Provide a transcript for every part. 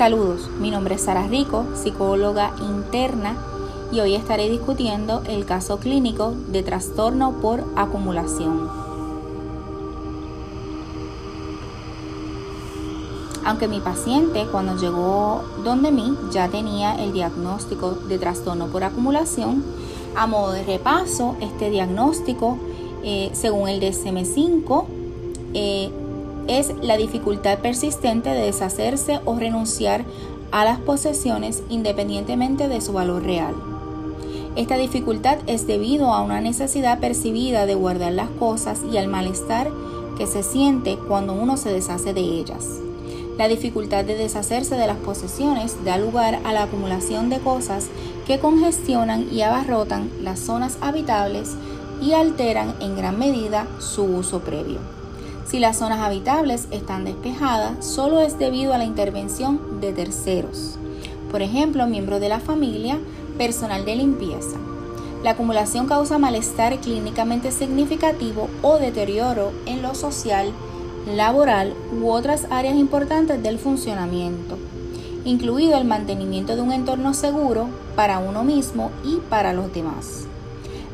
Saludos, mi nombre es Sara Rico, psicóloga interna y hoy estaré discutiendo el caso clínico de trastorno por acumulación. Aunque mi paciente cuando llegó donde mí ya tenía el diagnóstico de trastorno por acumulación, a modo de repaso, este diagnóstico, eh, según el DSM5, eh, es la dificultad persistente de deshacerse o renunciar a las posesiones independientemente de su valor real. Esta dificultad es debido a una necesidad percibida de guardar las cosas y al malestar que se siente cuando uno se deshace de ellas. La dificultad de deshacerse de las posesiones da lugar a la acumulación de cosas que congestionan y abarrotan las zonas habitables y alteran en gran medida su uso previo. Si las zonas habitables están despejadas, solo es debido a la intervención de terceros, por ejemplo, miembros de la familia, personal de limpieza. La acumulación causa malestar clínicamente significativo o deterioro en lo social, laboral u otras áreas importantes del funcionamiento, incluido el mantenimiento de un entorno seguro para uno mismo y para los demás.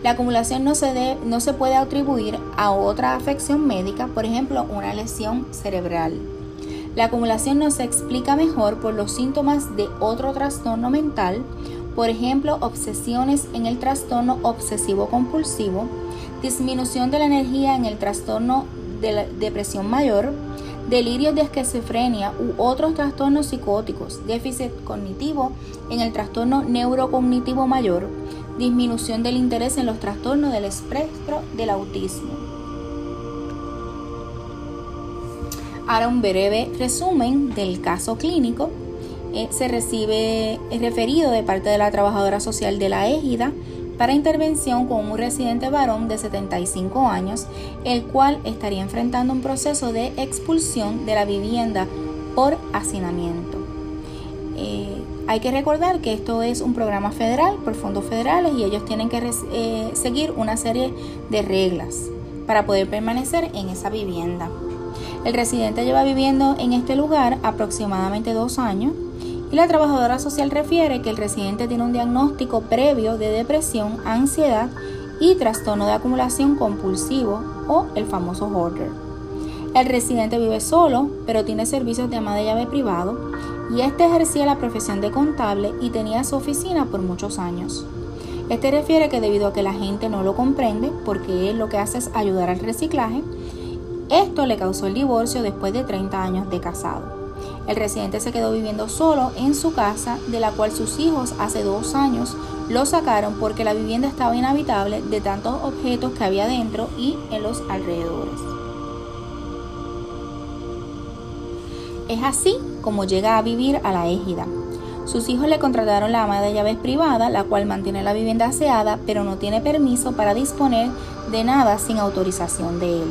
La acumulación no se, no se puede atribuir a otra afección médica, por ejemplo, una lesión cerebral. La acumulación no se explica mejor por los síntomas de otro trastorno mental, por ejemplo, obsesiones en el trastorno obsesivo-compulsivo, disminución de la energía en el trastorno de la depresión mayor, delirios de esquizofrenia u otros trastornos psicóticos, déficit cognitivo en el trastorno neurocognitivo mayor, disminución del interés en los trastornos del espectro del autismo. Ahora un breve resumen del caso clínico. Eh, se recibe referido de parte de la trabajadora social de la égida para intervención con un residente varón de 75 años, el cual estaría enfrentando un proceso de expulsión de la vivienda por hacinamiento. Hay que recordar que esto es un programa federal por fondos federales y ellos tienen que eh, seguir una serie de reglas para poder permanecer en esa vivienda. El residente lleva viviendo en este lugar aproximadamente dos años y la trabajadora social refiere que el residente tiene un diagnóstico previo de depresión, ansiedad y trastorno de acumulación compulsivo o el famoso hoarder. El residente vive solo, pero tiene servicios de ama de llave privado y este ejercía la profesión de contable y tenía su oficina por muchos años. Este refiere que debido a que la gente no lo comprende, porque él lo que hace es ayudar al reciclaje, esto le causó el divorcio después de 30 años de casado. El residente se quedó viviendo solo en su casa, de la cual sus hijos hace dos años lo sacaron porque la vivienda estaba inhabitable de tantos objetos que había dentro y en los alrededores. Es así como llega a vivir a la égida. Sus hijos le contrataron la ama de llaves privada, la cual mantiene la vivienda aseada, pero no tiene permiso para disponer de nada sin autorización de él.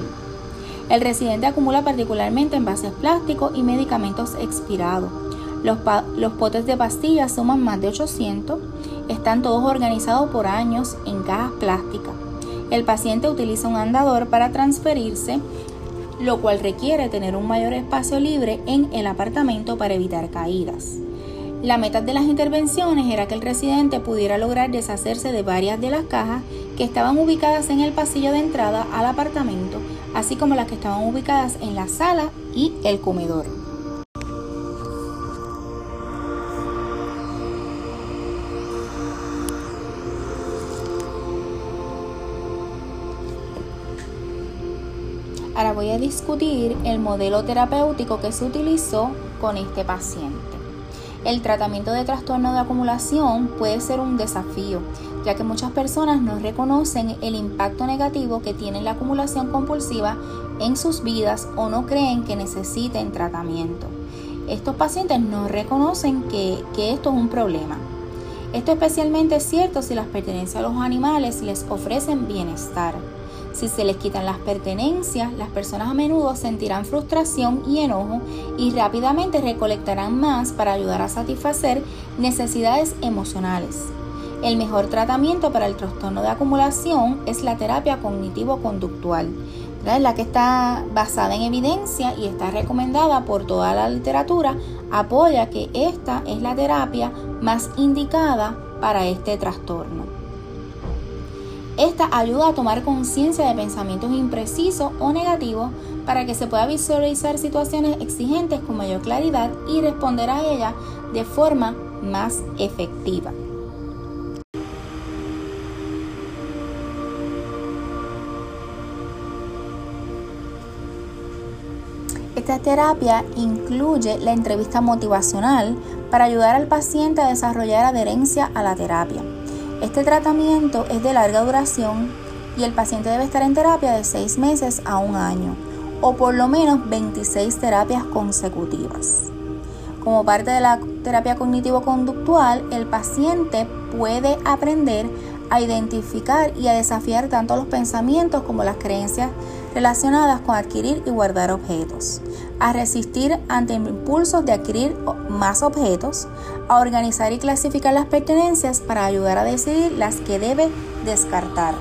El residente acumula particularmente envases plásticos y medicamentos expirados. Los, los, potes de pastillas suman más de 800, están todos organizados por años en cajas plásticas. El paciente utiliza un andador para transferirse lo cual requiere tener un mayor espacio libre en el apartamento para evitar caídas. La meta de las intervenciones era que el residente pudiera lograr deshacerse de varias de las cajas que estaban ubicadas en el pasillo de entrada al apartamento, así como las que estaban ubicadas en la sala y el comedor. Voy a discutir el modelo terapéutico que se utilizó con este paciente. El tratamiento de trastorno de acumulación puede ser un desafío, ya que muchas personas no reconocen el impacto negativo que tiene la acumulación compulsiva en sus vidas o no creen que necesiten tratamiento. Estos pacientes no reconocen que, que esto es un problema. Esto especialmente es cierto si las pertenencias a los animales les ofrecen bienestar. Si se les quitan las pertenencias, las personas a menudo sentirán frustración y enojo y rápidamente recolectarán más para ayudar a satisfacer necesidades emocionales. El mejor tratamiento para el trastorno de acumulación es la terapia cognitivo-conductual, la que está basada en evidencia y está recomendada por toda la literatura, apoya que esta es la terapia más indicada para este trastorno. Esta ayuda a tomar conciencia de pensamientos imprecisos o negativos para que se pueda visualizar situaciones exigentes con mayor claridad y responder a ellas de forma más efectiva. Esta terapia incluye la entrevista motivacional para ayudar al paciente a desarrollar adherencia a la terapia. Este tratamiento es de larga duración y el paciente debe estar en terapia de 6 meses a un año o por lo menos 26 terapias consecutivas. Como parte de la terapia cognitivo-conductual, el paciente puede aprender a identificar y a desafiar tanto los pensamientos como las creencias relacionadas con adquirir y guardar objetos, a resistir ante impulsos de adquirir más objetos, a organizar y clasificar las pertenencias para ayudar a decidir las que debe descartar.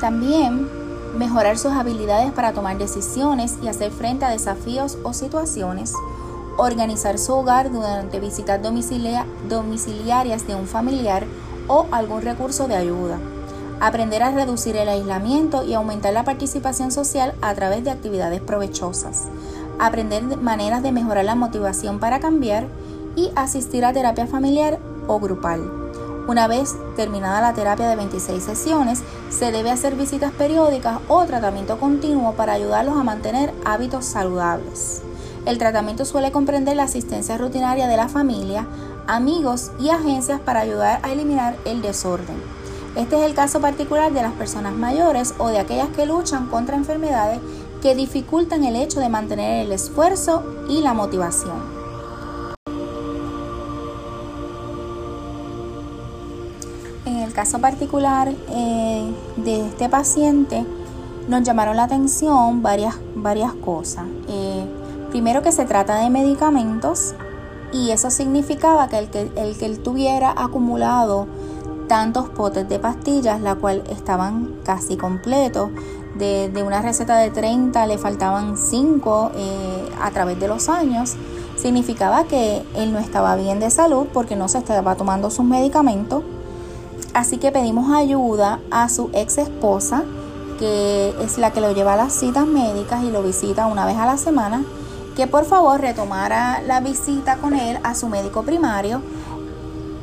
También mejorar sus habilidades para tomar decisiones y hacer frente a desafíos o situaciones, organizar su hogar durante visitas domiciliarias de un familiar o algún recurso de ayuda, aprender a reducir el aislamiento y aumentar la participación social a través de actividades provechosas, aprender maneras de mejorar la motivación para cambiar y asistir a terapia familiar o grupal. Una vez terminada la terapia de 26 sesiones, se debe hacer visitas periódicas o tratamiento continuo para ayudarlos a mantener hábitos saludables. El tratamiento suele comprender la asistencia rutinaria de la familia, amigos y agencias para ayudar a eliminar el desorden. Este es el caso particular de las personas mayores o de aquellas que luchan contra enfermedades que dificultan el hecho de mantener el esfuerzo y la motivación. En el caso particular eh, de este paciente, nos llamaron la atención varias, varias cosas. Eh, primero que se trata de medicamentos y eso significaba que el, que el que él tuviera acumulado tantos potes de pastillas, la cual estaban casi completos, de, una receta de 30 le faltaban 5 eh, a través de los años, significaba que él no estaba bien de salud porque no se estaba tomando sus medicamentos. Así que pedimos ayuda a su ex esposa, que es la que lo lleva a las citas médicas y lo visita una vez a la semana, que por favor retomara la visita con él a su médico primario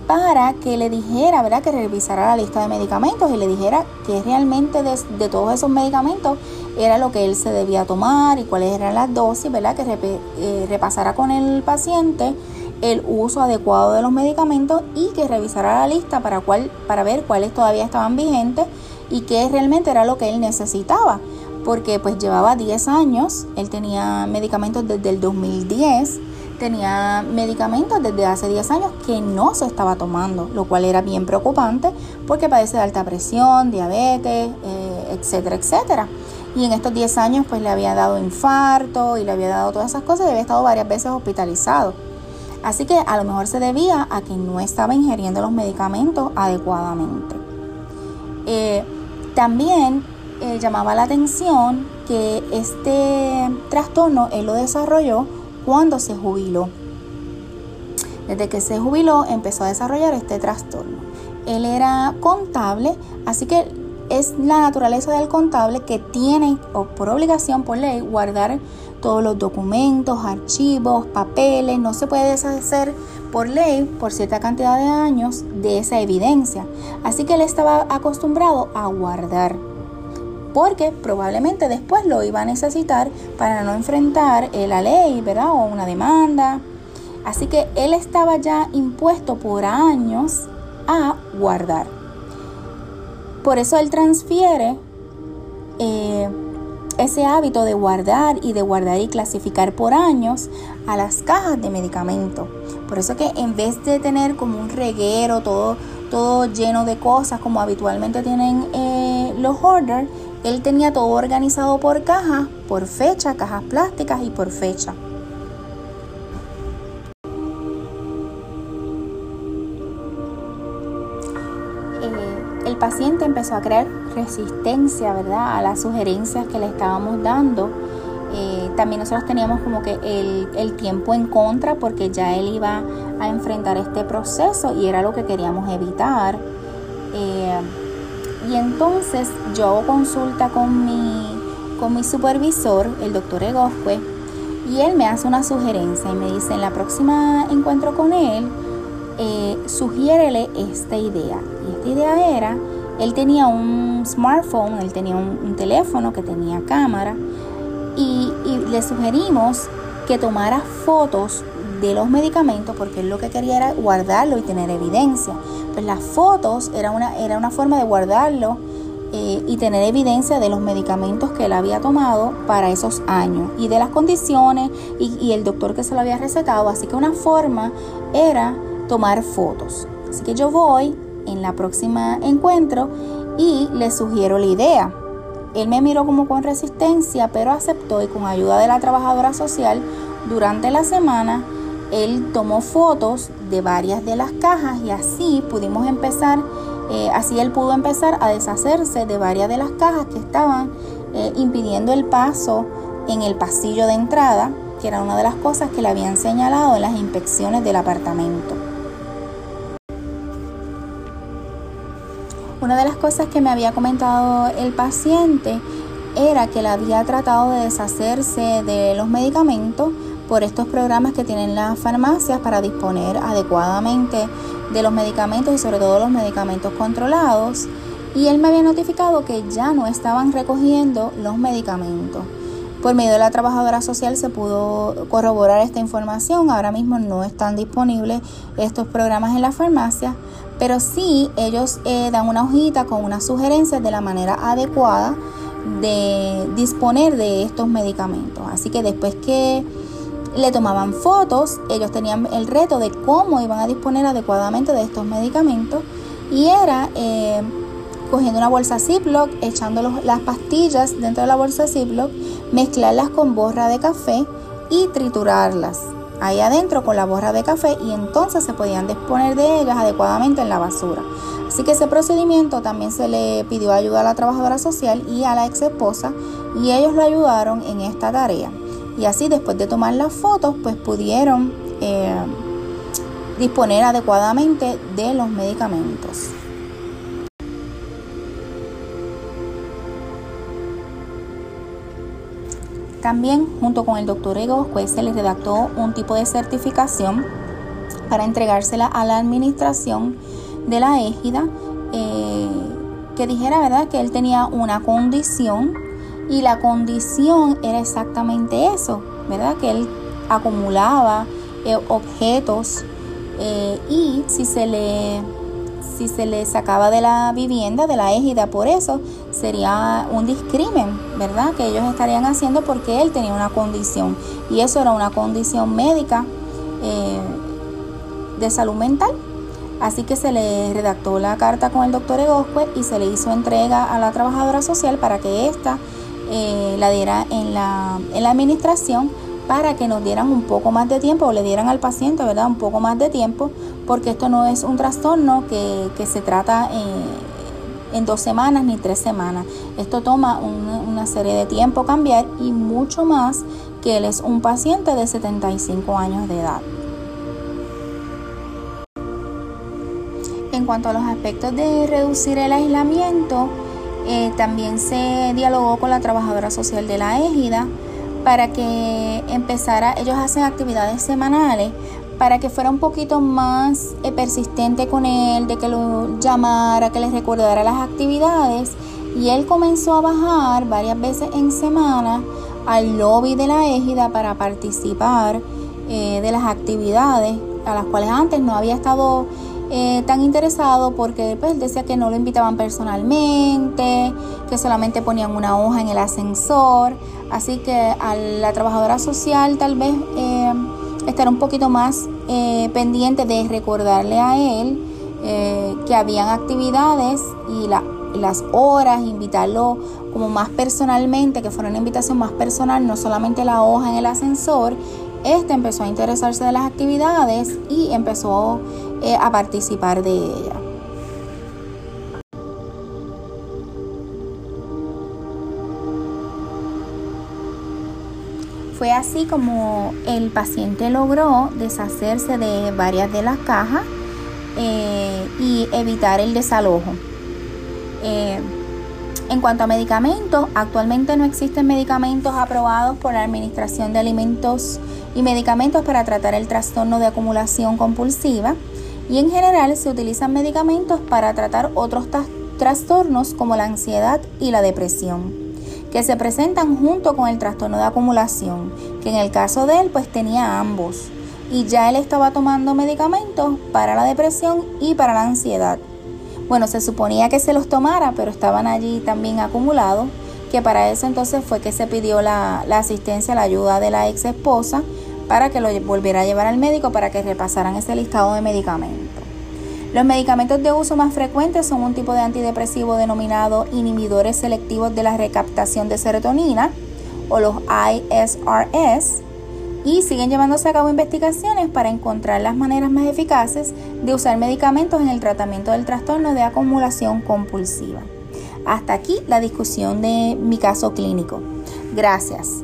para que le dijera, ¿verdad? Que revisara la lista de medicamentos y le dijera que realmente de, todos esos medicamentos era lo que él se debía tomar y cuáles eran las dosis, ¿verdad? Que eh, repasara con el paciente el uso adecuado de los medicamentos y que revisara la lista para, cuál, para ver cuáles todavía estaban vigentes y qué realmente era lo que él necesitaba. Porque pues llevaba 10 años, él tenía medicamentos desde el 2010, tenía medicamentos desde hace 10 años que no se estaba tomando, lo cual era bien preocupante porque padece de alta presión, diabetes, eh, etcétera, etcétera. Y en estos 10 años pues le había dado infarto y le había dado todas esas cosas y había estado varias veces hospitalizado. Así que a lo mejor se debía a que no estaba ingiriendo los medicamentos adecuadamente. Eh, también eh, llamaba la atención que este trastorno él lo desarrolló cuando se jubiló. Desde que se jubiló empezó a desarrollar este trastorno. Él era contable, así que es la naturaleza del contable que tiene por obligación, por ley, guardar todos los documentos, archivos, papeles, no se puede deshacer por ley por cierta cantidad de años de esa evidencia. Así que él estaba acostumbrado a guardar, porque probablemente después lo iba a necesitar para no enfrentar la ley, ¿verdad? O una demanda. Así que él estaba ya impuesto por años a guardar. Por eso él transfiere eh, ese hábito de guardar y de guardar y clasificar por años a las cajas de medicamento. Por eso que en vez de tener como un reguero todo, todo lleno de cosas como habitualmente tienen eh, los hoarders, él tenía todo organizado por cajas, por fecha, cajas plásticas y por fecha. eh, el paciente empezó a crear resistencia, ¿verdad? A las sugerencias que le estábamos dando. Eh, también nosotros teníamos como que el, tiempo en contra porque ya él iba a enfrentar este proceso y era lo que queríamos evitar. Eh, y entonces yo consulta con mi, con mi supervisor, el doctor Egosque, y él me hace una sugerencia y me dice, en la próxima encuentro con él, eh, sugiérele esta idea. Y esta idea era, él tenía un smartphone, él tenía un, teléfono que tenía cámara, y, le sugerimos que tomara fotos de los medicamentos porque él lo que quería era guardarlo y tener evidencia. Pues las fotos era una, era una forma de guardarlo eh, y tener evidencia de los medicamentos que él había tomado para esos años y de las condiciones y, el doctor que se lo había recetado. Así que una forma era tomar fotos. Así que yo voy en la próxima encuentro y le sugiero la idea. Él me miró como con resistencia, pero aceptó y con ayuda de la trabajadora social durante la semana él tomó fotos de varias de las cajas y así pudimos empezar, eh, así él pudo empezar a deshacerse de varias de las cajas que estaban eh, impidiendo el paso en el pasillo de entrada, que era una de las cosas que le habían señalado en las inspecciones del apartamento. Una de las cosas que me había comentado el paciente era que le había tratado de deshacerse de los medicamentos por estos programas que tienen las farmacias para disponer adecuadamente de los medicamentos y sobre todo los medicamentos controlados. Y él me había notificado que ya no estaban recogiendo los medicamentos. Por medio de la trabajadora social se pudo corroborar esta información. Ahora mismo no están disponibles estos programas en las farmacias, pero sí ellos eh, dan una hojita con unas sugerencias de la manera adecuada de disponer de estos medicamentos. Así que después que le tomaban fotos, ellos tenían el reto de cómo iban a disponer adecuadamente de estos medicamentos y era eh, cogiendo una bolsa Ziploc, echando las pastillas dentro de la bolsa Ziploc, mezclarlas con borra de café y triturarlas ahí adentro con la borra de café y entonces se podían disponer de ellas adecuadamente en la basura. Así que ese procedimiento también se le pidió ayuda a la trabajadora social y a la ex esposa y ellos lo ayudaron en esta tarea. Y así después de tomar las fotos, pues pudieron eh, disponer adecuadamente de los medicamentos. También, junto con el doctor Ego, pues se le redactó un tipo de certificación para entregársela a la administración de la égida eh, que dijera, ¿verdad?, que él tenía una condición y la condición era exactamente eso, ¿verdad? Que él acumulaba eh, objetos eh, y si se le si se le sacaba de la vivienda, de la égida por eso, sería un discrimen, ¿verdad? Que ellos estarían haciendo porque él tenía una condición. Y eso era una condición médica eh, de salud mental. Así que se le redactó la carta con el doctor Egosque y se le hizo entrega a la trabajadora social para que ésta eh, la diera en la, en la administración para que nos dieran un poco más de tiempo o le dieran al paciente, ¿verdad? Un poco más de tiempo, porque esto no es un trastorno que, se trata eh, en dos semanas ni tres semanas. Esto toma una, serie de tiempo cambiar y mucho más que él es un paciente de 75 años de edad. En cuanto a los aspectos de reducir el aislamiento, eh, también se dialogó con la trabajadora social de la égida para que empezara, ellos hacen actividades semanales, para que fuera un poquito más eh, persistente con él, de que lo llamara, que les recordara las actividades. Y él comenzó a bajar varias veces en semana al lobby de la égida para participar eh, de las actividades a las cuales antes no había estado eh, tan interesado porque pues, decía que no lo invitaban personalmente, que solamente ponían una hoja en el ascensor. Así que a la trabajadora social tal vez eh, estar un poquito más eh, pendiente de recordarle a él que habían actividades y las horas, invitarlo como más personalmente, que fuera una invitación más personal, no solamente la hoja en el ascensor este empezó a interesarse de las actividades y empezó eh, a participar de ellas. Fue así como el paciente logró deshacerse de varias de las cajas eh, y evitar el desalojo. Eh, en cuanto a medicamentos, actualmente no existen medicamentos aprobados por la Administración de Alimentos y Medicamentos para tratar el trastorno de acumulación compulsiva y en general se utilizan medicamentos para tratar otros trastornos como la ansiedad y la depresión, que se presentan junto con el trastorno de acumulación, que en el caso de él pues tenía ambos y ya él estaba tomando medicamentos para la depresión y para la ansiedad. Bueno, se suponía que se los tomara, pero estaban allí también acumulados, que para eso entonces fue que se pidió la, asistencia, la ayuda de la ex esposa para que lo volviera a llevar al médico para que repasaran ese listado de medicamentos. Los medicamentos de uso más frecuentes son un tipo de antidepresivo denominado inhibidores selectivos de la recaptación de serotonina o los ISRS y siguen llevándose a cabo investigaciones para encontrar las maneras más eficaces de usar medicamentos en el tratamiento del trastorno de acumulación compulsiva. Hasta aquí la discusión de mi caso clínico. Gracias.